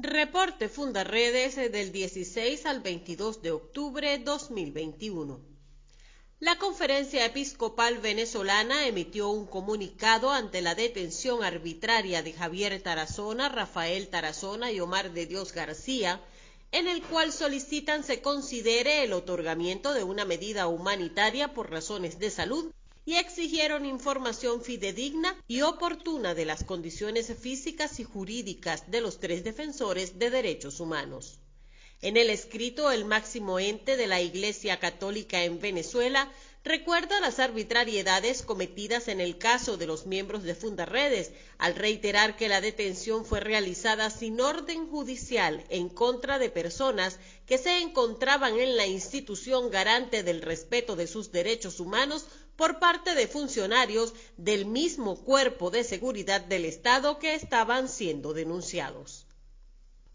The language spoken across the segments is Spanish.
Reporte Fundaredes del 16 al 22 de octubre 2021. La Conferencia Episcopal Venezolana emitió un comunicado ante la detención arbitraria de Javier Tarazona, Rafael Tarazona y Omar de Dios García, en el cual solicitan se considere el otorgamiento de una medida humanitaria por razones de salud y exigieron información fidedigna y oportuna de las condiciones físicas y jurídicas de los tres defensores de derechos humanos. En el escrito, el máximo ente de la Iglesia Católica en Venezuela recuerda las arbitrariedades cometidas en el caso de los miembros de Fundaredes, al reiterar que la detención fue realizada sin orden judicial en contra de personas que se encontraban en la institución garante del respeto de sus derechos humanos por parte de funcionarios del mismo cuerpo de seguridad del Estado que estaban siendo denunciados.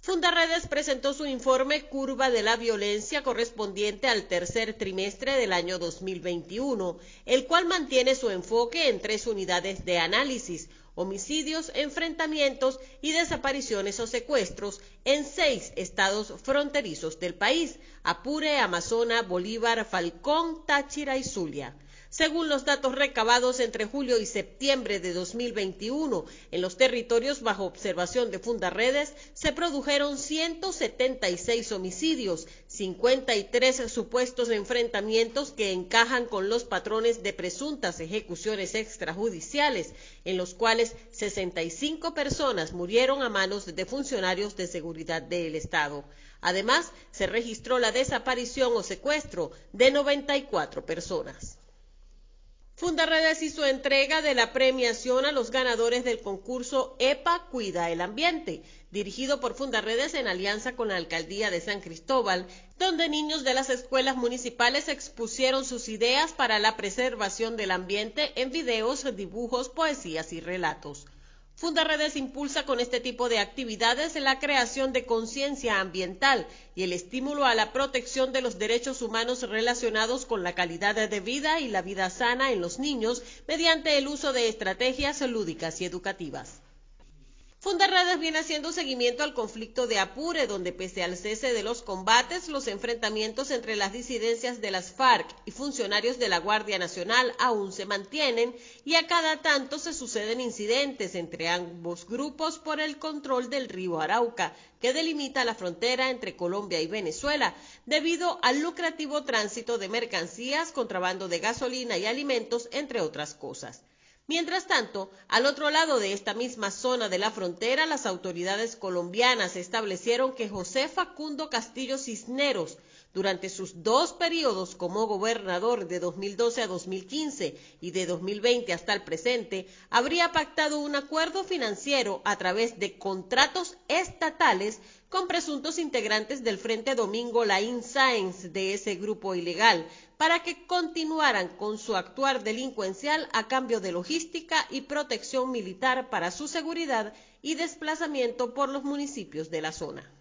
Fundaredes presentó su informe Curva de la Violencia correspondiente al tercer trimestre del año 2021, el cual mantiene su enfoque en tres unidades de análisis, homicidios, enfrentamientos y desapariciones o secuestros en seis estados fronterizos del país, Apure, Amazonas, Bolívar, Falcón, Táchira y Zulia. Según los datos recabados entre julio y septiembre de 2021, en los territorios bajo observación de Fundaredes se produjeron 176 homicidios, 53 supuestos enfrentamientos que encajan con los patrones de presuntas ejecuciones extrajudiciales, en los cuales 65 personas murieron a manos de funcionarios de seguridad del Estado. Además, se registró la desaparición o secuestro de 94 personas. Fundaredes hizo entrega de la premiación a los ganadores del concurso EPA Cuida el Ambiente, dirigido por Fundaredes en alianza con la Alcaldía de San Cristóbal, donde niños de las escuelas municipales expusieron sus ideas para la preservación del ambiente en videos, dibujos, poesías y relatos. Fundaredes impulsa con este tipo de actividades la creación de conciencia ambiental y el estímulo a la protección de los derechos humanos relacionados con la calidad de vida y la vida sana en los niños mediante el uso de estrategias lúdicas y educativas. Fundaredes viene haciendo seguimiento al conflicto de Apure, donde pese al cese de los combates, los enfrentamientos entre las disidencias de las FARC y funcionarios de la Guardia Nacional aún se mantienen y a cada tanto se suceden incidentes entre ambos grupos por el control del río Arauca, que delimita la frontera entre Colombia y Venezuela, debido al lucrativo tránsito de mercancías, contrabando de gasolina y alimentos, entre otras cosas. Mientras tanto, al otro lado de esta misma zona de la frontera, las autoridades colombianas establecieron que José Facundo Castillo Cisneros, durante sus dos periodos como gobernador de 2012 a 2015 y de 2020 hasta el presente, habría pactado un acuerdo financiero a través de contratos estatales con presuntos integrantes del Frente Domingo Laín Sáenz de ese grupo ilegal, para que continuaran con su actuar delincuencial a cambio de logística y protección militar para su seguridad y desplazamiento por los municipios de la zona.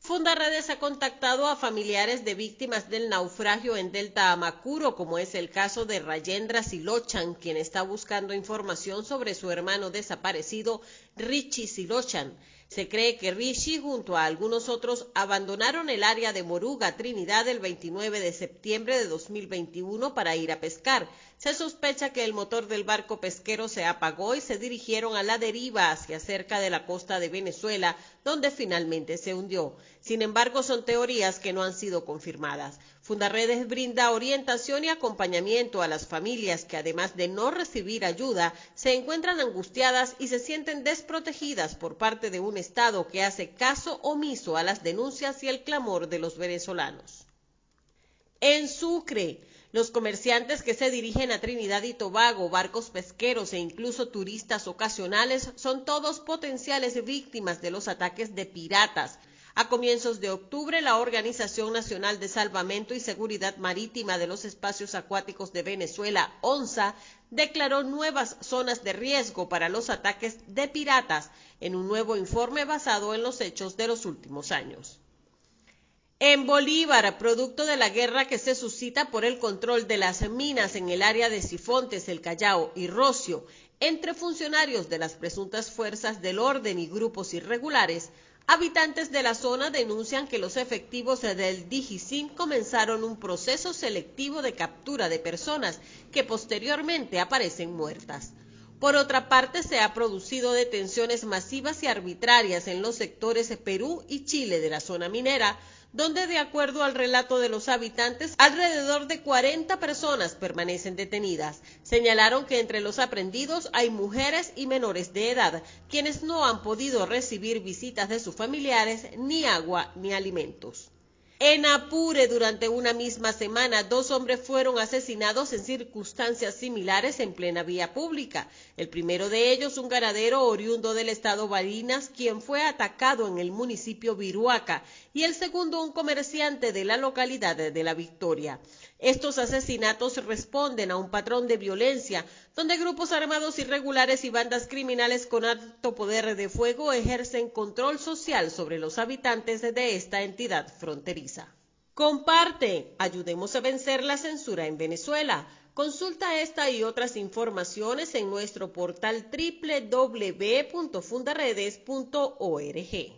Fundaredes ha contactado a familiares de víctimas del naufragio en Delta Amacuro, como es el caso de Rayendra Silochan, quien está buscando información sobre su hermano desaparecido Richie Silochan. Se cree que Rishi junto a algunos otros abandonaron el área de Moruga, Trinidad, el 29 de septiembre de 2021 para ir a pescar. Se sospecha que el motor del barco pesquero se apagó y se dirigieron a la deriva hacia cerca de la costa de Venezuela, donde finalmente se hundió. Sin embargo, son teorías que no han sido confirmadas. Fundaredes brinda orientación y acompañamiento a las familias que, además de no recibir ayuda, se encuentran angustiadas y se sienten desprotegidas por parte de un Estado que hace caso omiso a las denuncias y el clamor de los venezolanos. En Sucre, los comerciantes que se dirigen a Trinidad y Tobago, barcos pesqueros e incluso turistas ocasionales son todos potenciales víctimas de los ataques de piratas a comienzos de octubre, la Organización Nacional de Salvamento y Seguridad Marítima de los Espacios Acuáticos de Venezuela, ONSA, declaró nuevas zonas de riesgo para los ataques de piratas en un nuevo informe basado en los hechos de los últimos años. En Bolívar, producto de la guerra que se suscita por el control de las minas en el área de Sifontes, El Callao y Rocio, entre funcionarios de las presuntas fuerzas del orden y grupos irregulares, Habitantes de la zona denuncian que los efectivos del DIGISIM comenzaron un proceso selectivo de captura de personas que posteriormente aparecen muertas. Por otra parte, se ha producido detenciones masivas y arbitrarias en los sectores Perú y Chile de la zona minera, donde de acuerdo al relato de los habitantes, alrededor de 40 personas permanecen detenidas. Señalaron que entre los aprendidos hay mujeres y menores de edad, quienes no han podido recibir visitas de sus familiares, ni agua ni alimentos. En Apure, durante una misma semana, dos hombres fueron asesinados en circunstancias similares en plena vía pública. El primero de ellos, un ganadero oriundo del estado Barinas, quien fue atacado en el municipio Viruaca, y el segundo, un comerciante de la localidad de La Victoria. Estos asesinatos responden a un patrón de violencia donde grupos armados irregulares y bandas criminales con alto poder de fuego ejercen control social sobre los habitantes de esta entidad fronteriza. Comparte, ayudemos a vencer la censura en Venezuela. Consulta esta y otras informaciones en nuestro portal www.fundaredes.org.